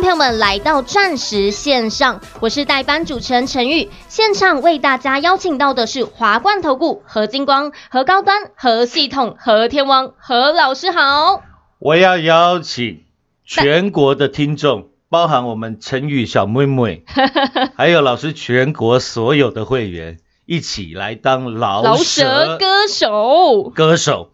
朋友们来到钻石线上我是代班主持人陈宇现场为大家邀请到的是华冠头骨何金光何高端何系统何天王何老师好。我要邀请全国的听众包含我们陈宇小妹妹 还有老师全国所有的会员一起来当老老歌手。歌手。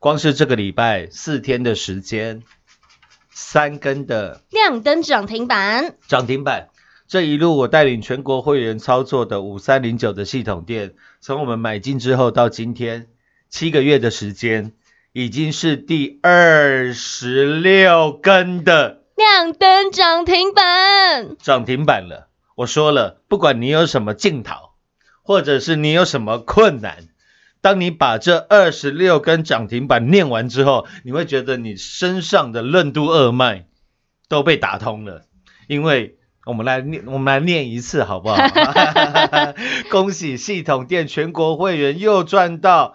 光是这个礼拜四天的时间，三根的亮灯涨停板，涨停板。这一路我带领全国会员操作的五三零九的系统店，从我们买进之后到今天七个月的时间，已经是第二十六根的亮灯涨停板，涨停板了。我说了，不管你有什么镜头，或者是你有什么困难，当你把这二十六根涨停板念完之后，你会觉得你身上的任督二脉都被打通了。因为我们来念，我们来念一次好不好？恭喜系统店全国会员又赚到。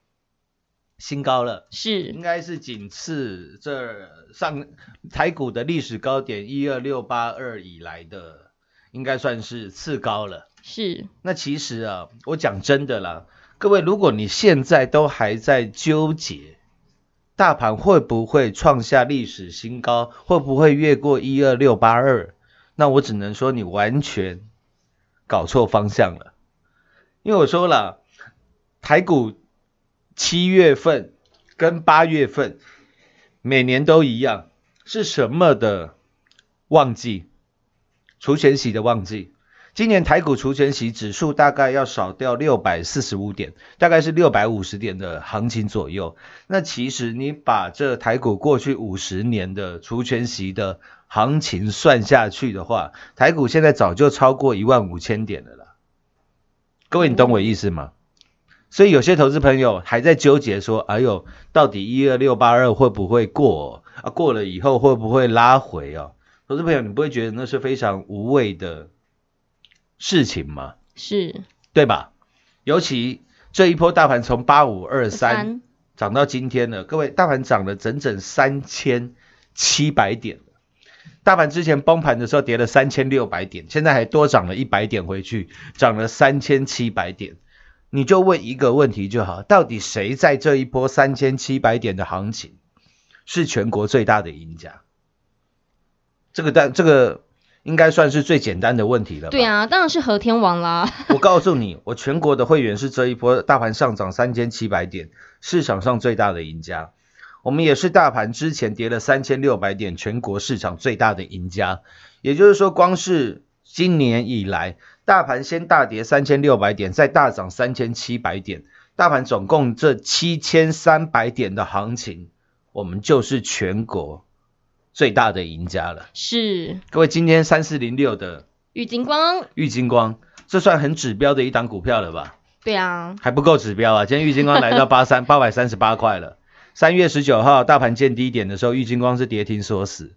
新高了。是应该是仅次这上台股的历史高点一二六八二以来的，应该算是次高了。是，那其实啊，我讲真的啦，各位，如果你现在都还在纠结大盘会不会创下历史新高，会不会越过一二六八二，那我只能说你完全搞错方向了。因为我说了，台股七月份跟八月份每年都一样，是什么的旺季？除权息的旺季。今年台股除权息指数大概要少掉六百四十五点，大概是六百五十点的行情左右。那其实你把这台股过去五十年的除权息的行情算下去的话，台股现在早就超过一万五千点了啦。各位，你懂我意思吗？所以有些投资朋友还在纠结说：“哎呦，到底一二六八二会不会过啊？过了以后会不会拉回哦？”投资朋友，你不会觉得那是非常无谓的事情吗？是对吧？尤其这一波大盘从八五二三三，涨到今天了，各位，大盘涨了整整三千七百点大盘之前崩盘的时候跌了三千六百点，现在还多涨了一百点回去，涨了三千七百点。你就问一个问题就好，到底谁在这一波三千七百点的行情是全国最大的赢家？这个但这个应该算是最简单的问题了吧？对啊，当然是和天王啦。我告诉你，我全国的会员是这一波大盘上涨三千七百点，市场上最大的赢家。我们也是大盘之前跌了三千六百点，全国市场最大的赢家。也就是说，光是今年以来，大盘先大跌三千六百点，再大涨三千七百点，大盘总共这七千三百点的行情，我们就是全国最大的赢家了。是各位，今天三四零六的玉金光，玉金光，这算很指标的一档股票了吧？对啊，还不够指标啊！今天玉金光来到八三八百三十八块了。三月十九号大盘见低点的时候，玉金光是跌停锁死，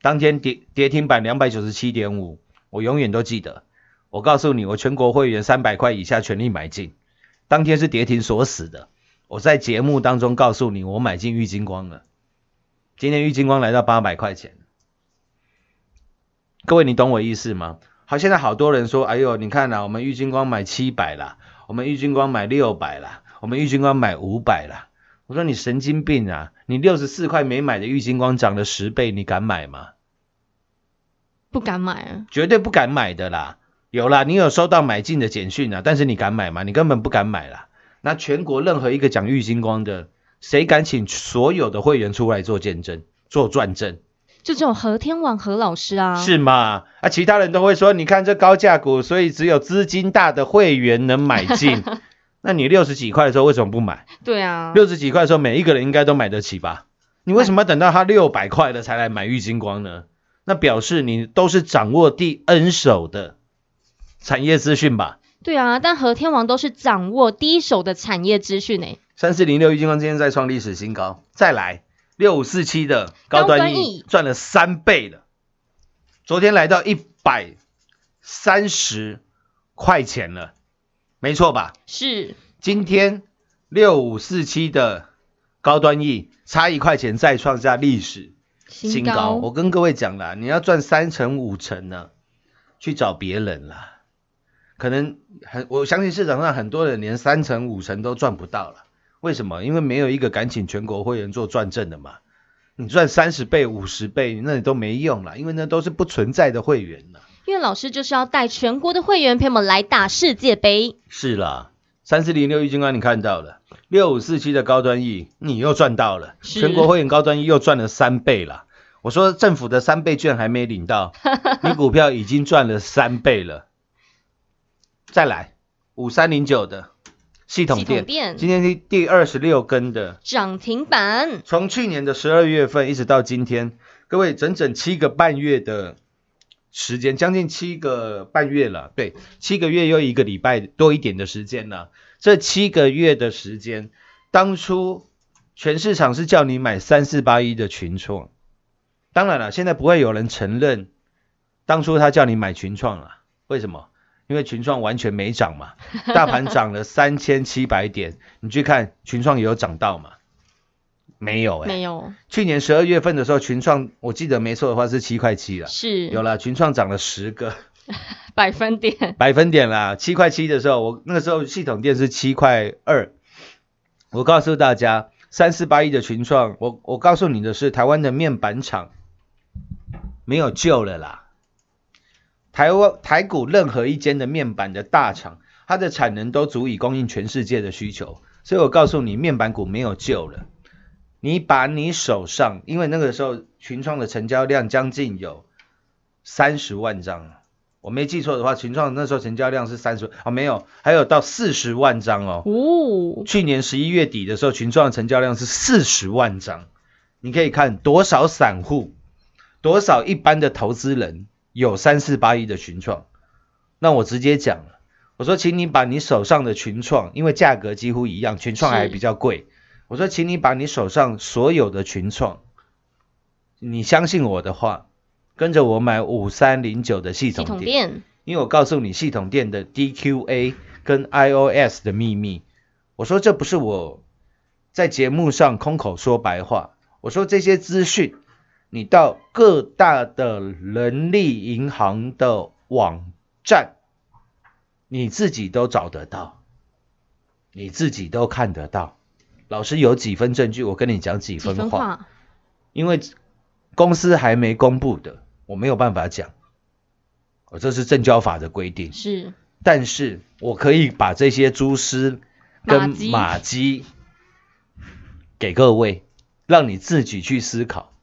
当天跌跌停板两百九十七点五，我永远都记得。我告诉你，我全国会员三百块以下全力买进，当天是跌停锁死的。我在节目当中告诉你，我买进玉金光了。今天玉金光来到八百块钱，各位你懂我意思吗？好，现在好多人说，哎呦，你看啦、我们玉金光买七百啦，我们玉金光买六百啦，我们玉金光买五百啦。我说你神经病啊！你六十四块没买的玉金光涨了十倍，你敢买吗？不敢买啊。绝对不敢买的啦。有啦，你有收到买进的简讯啊，但是你敢买吗？你根本不敢买啦。那全国任何一个讲玉金光的，谁敢请所有的会员出来做见证、做转正？就只有何天王何老师啊，是吗？啊，其他人都会说，你看这高价股，所以只有资金大的会员能买进。那你六十几块的时候为什么不买？对啊，六十几块的时候，每一个人应该都买得起吧？你为什么要等到他六百块了才来买玉金光呢？那表示你都是掌握第 N 手的产业资讯吧？对啊，但和天王都是掌握第一手的产业资讯诶。三四零六一金光今天再创历史新高，再来六五四七的高端高端 E 赚了三倍了，昨天来到一百三十块钱了，没错吧？是今天六五四七的高端 E 差一块钱再创下历史新高。我跟各位讲了，你要赚三成五成呢，去找别人啦。可能很，我相信市场上很多人连三成五成都赚不到了。为什么？因为没有一个敢请全国会员做转正的嘛。你赚三十倍、五十倍，那你都没用了，因为那都是不存在的会员了。因为老师就是要带全国的会员朋友们来打世界杯。是啦，三四零六一金光你看到了，六五四七的高端 E 你又赚到了，全国会员高端 E 又赚了三倍了。我说政府的三倍券还没领到，你股票已经赚了三倍了。再来五三零九的系统系统店，今天是第二十六根的，涨停板。从去年的十二月份一直到今天，各位整整七个半月的时间，将近七个半月了，对，七个月又一个礼拜多一点的时间了。这七个月的时间，当初全市场是叫你买三四八一的群创，当然了，现在不会有人承认当初他叫你买群创了，为什么？因为群创完全没涨嘛，大盘涨了三千七百点，你去看群创有涨到嘛？没有哎、没有，去年十二月份的时候，群创我记得没错的话是七块七了，是有了群创涨了十个 百分点，百分点啦，七块七的时候，我那个时候系统店是七块二。我告诉大家，三四八一的群创，我我告诉你的是，台湾的面板厂没有救了啦。台湾台股任何一间的面板的大厂，它的产能都足以供应全世界的需求，所以我告诉你，面板股没有救了。你把你手上，因为那个时候群创的成交量将近有三十万张，我没记错的话，群创那时候成交量是三十哦，没有，还有到四十万张哦。哦，去年十一月底的时候，群创的成交量是四十万张，你可以看多少散户，多少一般的投资人有三四八一的群创。那我直接讲了，我说，请你把你手上的群创，因为价格几乎一样，群创还比较贵。我说，请你把你手上所有的群创，你相信我的话，跟着我买五三零九的系。统店因为我告诉你系统店的 DQA 跟 iOS 的秘密，我说这不是我在节目上空口说白话，我说这些资讯你到各大的人力银行的网站，你自己都找得到，你自己都看得到。老师有几分证据，我跟你讲几几分话，因为公司还没公布的，我没有办法讲。哦，这是证交法的规定。是但是我可以把这些蛛丝跟马迹给各位，让你自己去思考，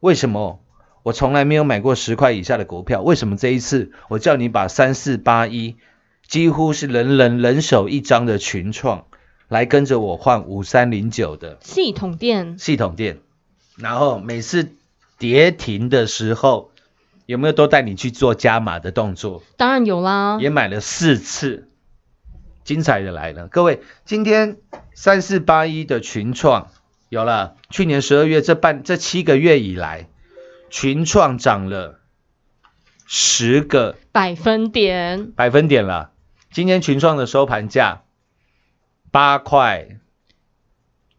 为什么我从来没有买过十块以下的股票？为什么这一次我叫你把三四八一几乎是人人人手一张的群创，来跟着我换五三零九的系统店系统店，然后每次跌停的时候，有没有都带你去做加码的动作？当然有啦，也买了四次，精彩的来了，各位，今天三四八一的群创有了，去年十二月这半这七个月以来，群创涨了十个百分点百分点了。今天群创的收盘价八块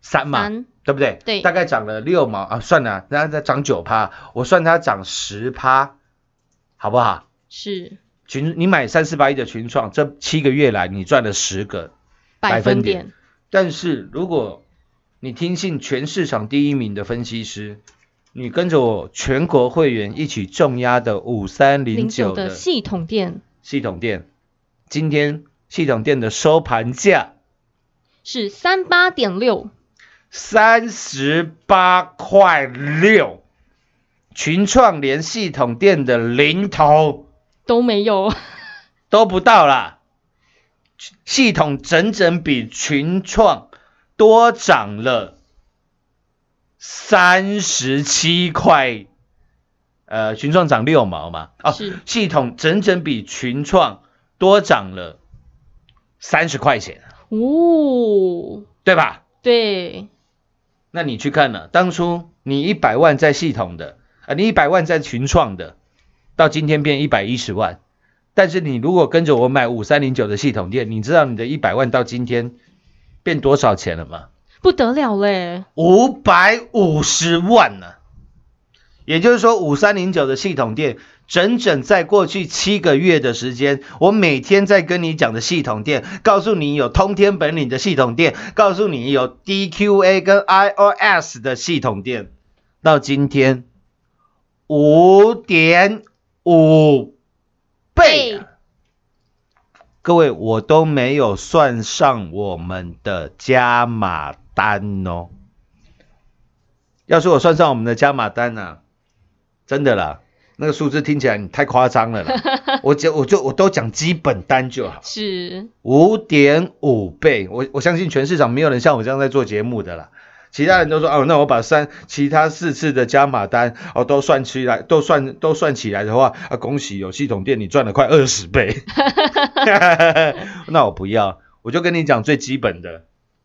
三嘛，三对不对？对大概涨了六毛啊，算了，那它涨九趴，我算它涨十趴，好不好？是群你买三四八一的群创，这七个月来你赚了十个，百分点，但是如果你听信全市场第一名的分析师，你跟着我全国会员一起重压的五三零九的系统店。系统店，今天系统店的收盘价是三八点六，三十八块六，群创连系统店的零头都没有，都不到啦，系统整整比群创多涨了三十七块。呃，群创涨六毛嘛，哦是，系统整整比群创多涨了三十块钱，哦，对吧？对，那你去看了，当初你一百万在系统的，啊、你一百万在群创的，到今天变一百一十万。但是你如果跟着我买五三零九的系统店，你知道你的一百万到今天变多少钱了吗？不得了嘞，五百五十万呢、也就是说，五三零九的系统店，整整在过去七个月的时间，我每天在跟你讲的系统店，告诉你有通天本领的系统店，告诉你有 DQA 跟 iOS 的系统店，到今天五点五倍啊、各位，我都没有算上我们的加码单哦。要是我算上我们的加码单呢、啊，真的啦，那个数字听起来你太夸张了啦。我就我就我都讲基本单就好，是五点五倍。我我相信全市场没有人像我这样在做节目的啦。其他人都说哦，那我把三其他四次的加码单哦都算起来，都算都算起来的话啊，恭喜有系统店你赚了快二十倍。那我不要，我就跟你讲最基本的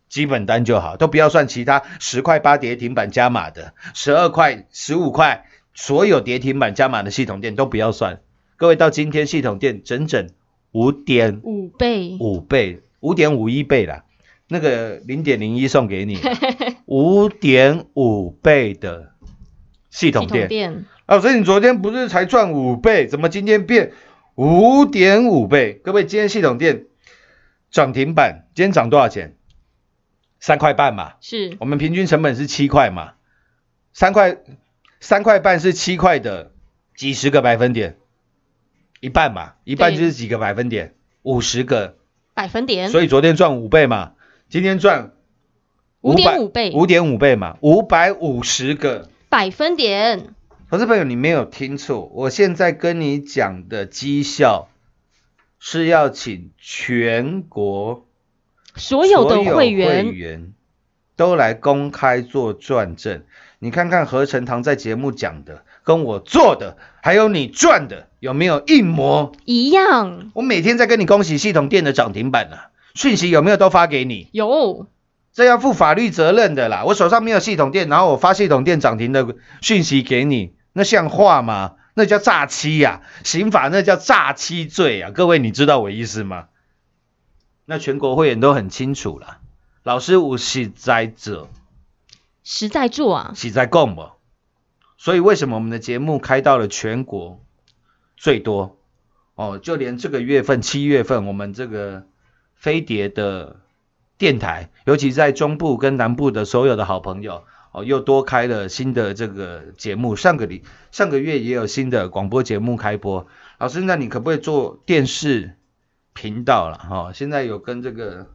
基本单就好，都不要算其他十块八跌停板加码的，十二块、十五块，所有跌停板加码的系统店都不要算。各位到今天系统店整整五点五倍，五倍，五点五一倍啦，那个零点零一送给你，五点五倍的系统系统店。店老师，你昨天不是才赚五倍，怎么今天变五点五倍？各位，今天系统电涨停板，今天涨多少钱？三块半嘛，是。我们平均成本是七块嘛，三块三块半是七块的几十个百分点，一半嘛，一半就是几个百分点，五十个，百分点，所以昨天赚五倍嘛，今天赚五点五倍五点五倍嘛，五百五十个。百分点，投资朋友，你没有听错，我现在跟你讲的绩效是要请全国所有的会员员都来公开做转正。你看看何成堂在节目讲的，跟我做的，还有你赚的，有没有一模？一样我每天在跟你恭喜系统店的涨停板呢、讯息有没有都发给你？有这要负法律责任的啦！我手上没有系统店，然后我发系统店涨停的讯息给你，那像话吗？那叫诈欺呀、刑法那叫诈欺罪啊！各位，你知道我意思吗？那全国会员都很清楚了。老师我实在者，实在做啊，实在供不？所以为什么我们的节目开到了全国最多？哦，就连这个月份七月份，我们这个飞碟的电台，尤其在中部跟南部的所有的好朋友，哦，又多开了新的这个节目。上个礼上个月也有新的广播节目开播。老师，那你可不可以做电视频道了？哈、哦，现在有跟这个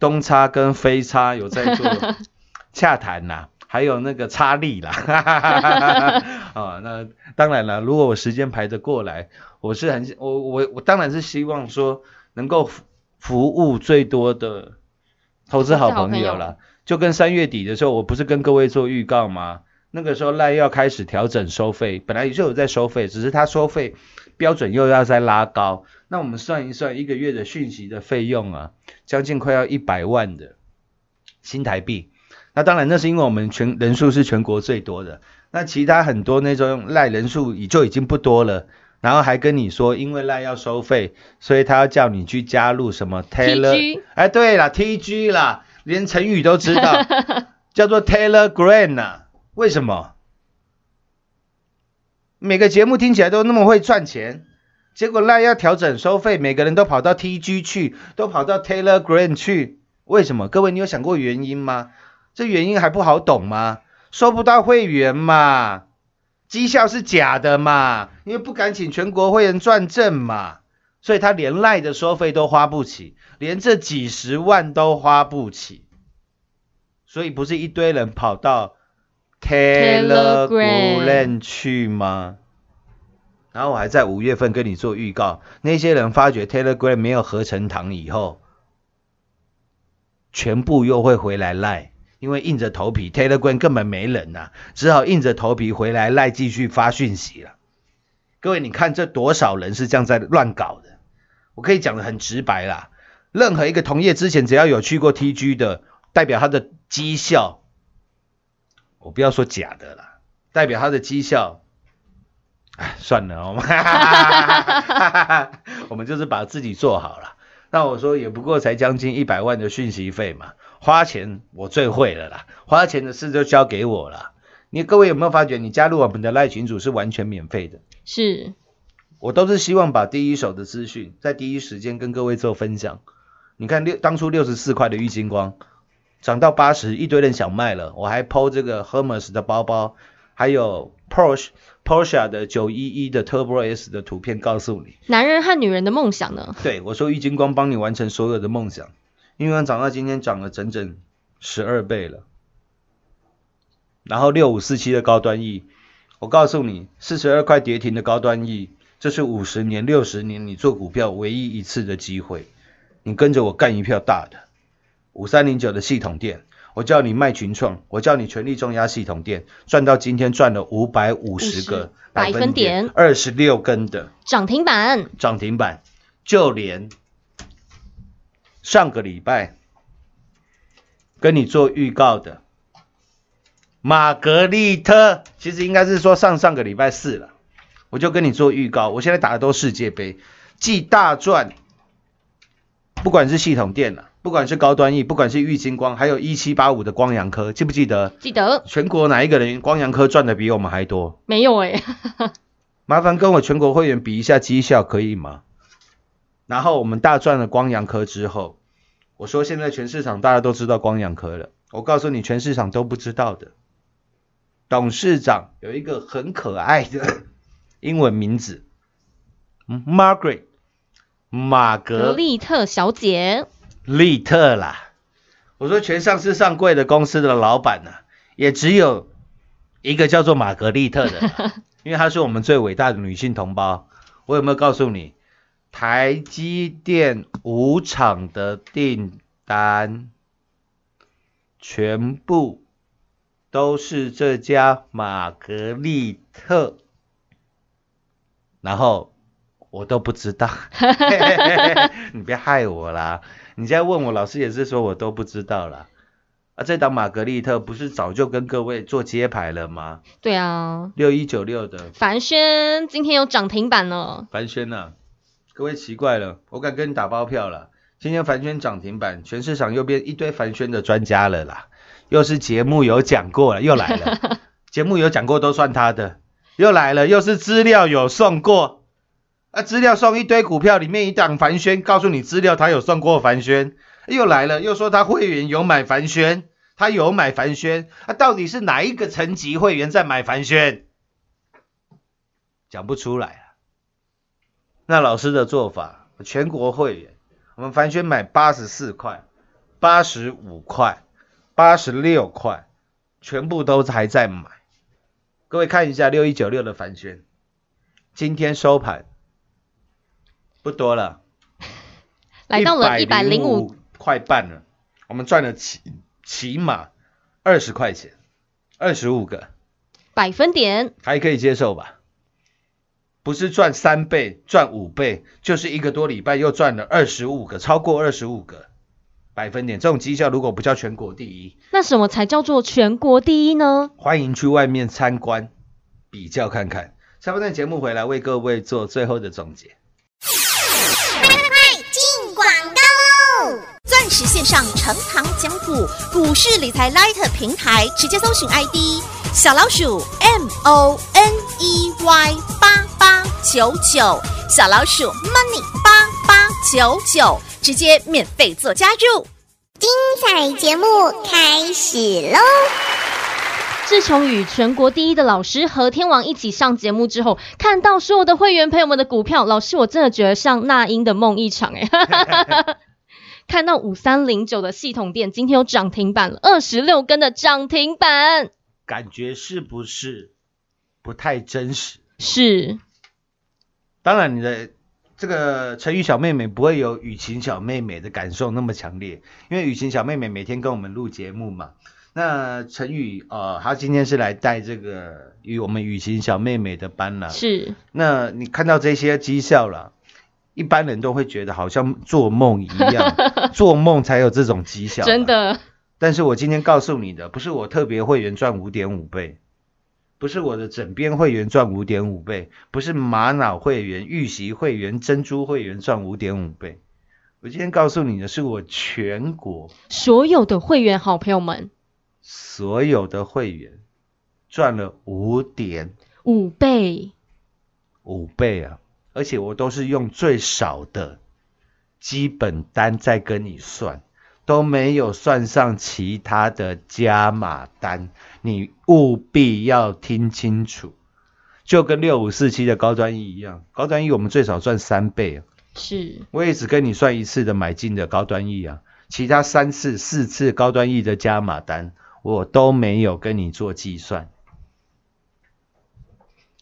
东差跟飞差有在做 洽谈呐、还有那个差力啦，啊，那当然了，如果我时间排得过来，我是很我我我当然是希望说能够服服务最多的投资好朋友了。就跟三月底的时候，我不是跟各位做预告吗？那个时候赖要开始调整收费，本来就有在收费，只是他收费标准又要再拉高。那我们算一算，一个月的讯息的费用啊，将近快要一百万的新台币。那当然，那是因为我们全人数是全国最多的，那其他很多那种赖人数已就已经不多了，然后还跟你说，因为赖要收费，所以他要叫你去加入什么 Taylor，TG 哎，对了，TG 啦，连成语都知道，叫做 Telegram 呐、为什么？每个节目听起来都那么会赚钱，结果赖要调整收费，每个人都跑到 TG 去，都跑到 Telegram 去，为什么？各位，你有想过原因吗？这原因还不好懂吗？收不到会员嘛，绩效是假的嘛，因为不敢请全国会员转正嘛，所以他连赖的收费都花不起，连这几十万都花不起，所以不是一堆人跑到 Telegram 去吗？然后我还在五月份跟你做预告，那些人发觉 Telegram 没有合成糖以后，全部又会回来赖，因为硬着头皮 Telegram 根本没人呐、只好硬着头皮回来赖，继续发讯息了。各位，你看这多少人是这样在乱搞的？我可以讲的很直白啦，任何一个同业之前只要有去过 TG 的，代表他的绩效，我不要说假的啦，代表他的绩效。哎，算了，我 们我们就是把自己做好了。那我说也不过才将近一百万的讯息费嘛，花钱我最会了啦，花钱的事就交给我了。你各位有没有发觉，你加入我们的赖群组是完全免费的？是我都是希望把第一手的资讯在第一时间跟各位做分享。你看六当初六十四块的玉金光涨到八十，一堆人想卖了，我还抛这个 Hermes 的包包，还有 Porsche Porsche 的九一一的 Turbo S 的图片，告诉你，男人和女人的梦想呢？对我说玉金光帮你完成所有的梦想，因为涨到今天涨了整整十二倍了。然后六五四七的高端 E，我告诉你，四十二块跌停的高端 E，这是五十年、六十年你做股票唯一一次的机会，你跟着我干一票大的。五三零九的系统店，我叫你卖群创，我叫你全力重压系统店，赚到今天赚了五百五十个百分点二十六根的涨停板涨停板，就连上个礼拜跟你做预告的玛格丽特，其实应该是说上上个礼拜四了，我就跟你做预告。我现在打的都世界杯，既大赚，不管是系统电了，不管是高端 E，不管是玉金光，还有一七八五的光阳科，记不记得？记得全国哪一个人光阳科赚的比我们还多？没有哎、麻烦跟我全国会员比一下绩效，可以吗？然后我们大赚了光阳科之后，我说现在全市场大家都知道光阳科了，我告诉你，全市场都不知道的。董事长有一个很可爱的英文名字、嗯、，Margaret 玛格格丽特小姐，利特啦。我说全上市上柜的公司的老板呢、也只有一个叫做玛格丽特的啦，因为她是我们最伟大的女性同胞。我有没有告诉你，台积电五厂的订单全部都是这家玛格丽特，然后我都不知道，你别害我啦！你现在问我，老师也是说我都不知道啦。啊，这档玛格丽特不是早就跟各位做揭牌了吗？对啊，六一九六的凡轩今天有涨停板了，凡轩呐、各位奇怪了，我敢跟你打包票了，今天凡轩涨停板，全市场又变一堆凡轩的专家了啦，又是节目有讲过了，又来了，节目有讲过都算他的，又来了，又是资料有送过，啊，资料送一堆股票里面一档凡轩，告诉你资料他有送过凡轩，又来了，又说他会员有买凡轩，他有买凡轩，啊，到底是哪一个层级会员在买凡轩？讲不出来啊。那老师的做法，全国会员，我们凡轩买八十四块、八十五块、八十六块，全部都还在买。各位看一下六一九六的凡轩，今天收盘不多了，来到了一百零五，块半了，我们赚了起起码二十块钱，二十五个，百分点，还可以接受吧？不是赚三倍、赚五倍，就是一个多礼拜又赚了二十五个，超过二十五个百分点。这种绩效如果不叫全国第一，那什么才叫做全国第一呢？欢迎去外面参观比较看看。下半段节目回来为各位做最后的总结。进广告喽！钻石线上成堂讲股，股市理财 Light 平台，直接搜寻 ID 小老鼠 M O N E Y 八八九九，小老鼠 Money 八八九九，直接免费做加入。精彩节目开始喽！自从与全国第一的老师和天王一起上节目之后，看到所有的会员朋友们的股票，老师我真的觉得像那英的梦一场哎。看到五三零九的系统店今天有涨停板了，二十六根的涨停板，感觉是不是不太真实？是当然，你的这个成语小妹妹不会有雨晴小妹妹的感受那么强烈，因为雨晴小妹妹每天跟我们录节目嘛。那陈宇呃，他今天是来带这个与我们雨晴小妹妹的班了。是，那你看到这些绩效了，一般人都会觉得好像做梦一样，做梦才有这种绩效。真。的但是我今天告诉你的，不是我特别会员赚五点五倍，不是我的枕边会员赚五点五倍，不是玛瑙会员、玉玺会员、珍珠会员赚五点五倍。我今天告诉你的是我全国所有的会员好朋友们，所有的会员赚了五点五倍五倍啊！而且我都是用最少的基本单在跟你算，都没有算上其他的加码单，你务必要听清楚。就跟六五四七的高端 E 一样，高端 E 我们最少赚三倍啊，是我也只跟你算一次的买进的高端 E 啊，其他三次、四次高端 E 的加码单，我都没有跟你做计算。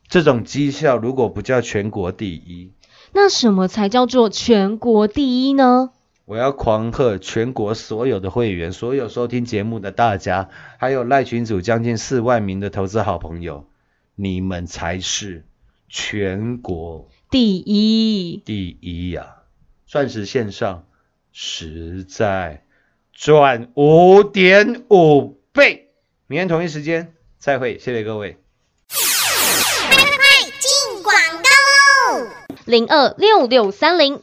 这种绩效如果不叫全国第一，那什么才叫做全国第一呢？我要狂贺全国所有的会员，所有收听节目的大家，还有赖群主将近四万名的投资好朋友，你们才是全国第一，第一呀、钻石线上实在赚五点五倍。明天同一时间再会，谢谢各位。进广告喽！零二六六三零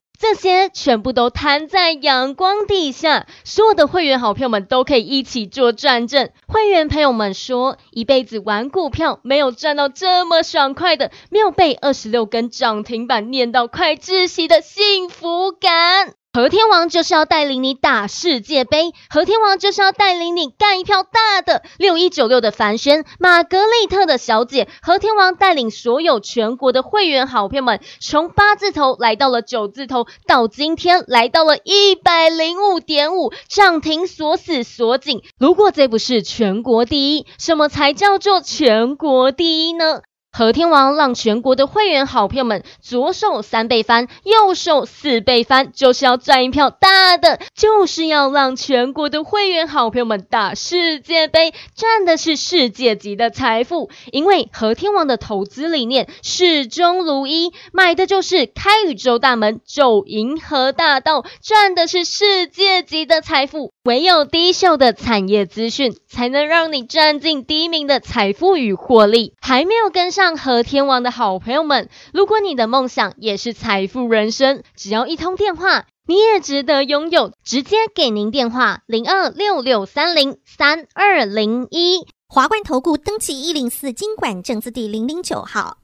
这些全部都摊在阳光底下，所有的会员好朋友们都可以一起做转正。会员朋友们说，一辈子玩股票没有赚到这么爽快的，没有被二十六根涨停板念到快窒息的幸福感。和天王就是要带领你打世界杯，和天王就是要带领你干一票大的。六一九六的凡轩，玛格丽特的小姐，和天王带领所有全国的会员好朋友们，从八字头来到了九字头，到今天来到了一百零五点五，涨停锁死锁紧。如果这不是全国第一，什么才叫做全国第一呢？和天王让全国的会员好朋友们左手三倍翻，右手四倍翻，就是要赚一票大的，就是要让全国的会员好朋友们打世界杯，赚的是世界级的财富。因为和天王的投资理念始终如一，买的就是开宇宙大门，走银河大道，赚的是世界级的财富。唯有低秀的产业资讯，才能让你占尽第一名的财富与获利。还没有跟上上和天王的好朋友们，如果你的梦想也是财富人生，只要一通电话，你也值得拥有。直接给您电话零二六六三零三二零一。华冠投顾登记一零四经管证字第零零九号。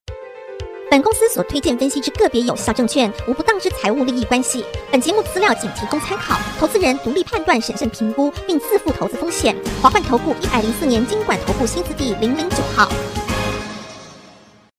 本公司所推荐分析之个别有效证券，无不当之财务利益关系。本节目资料仅提供参考，投资人独立判断、审慎评估，并自负投资风险。华冠投顾一百零四年经管投顾新字第零零九号。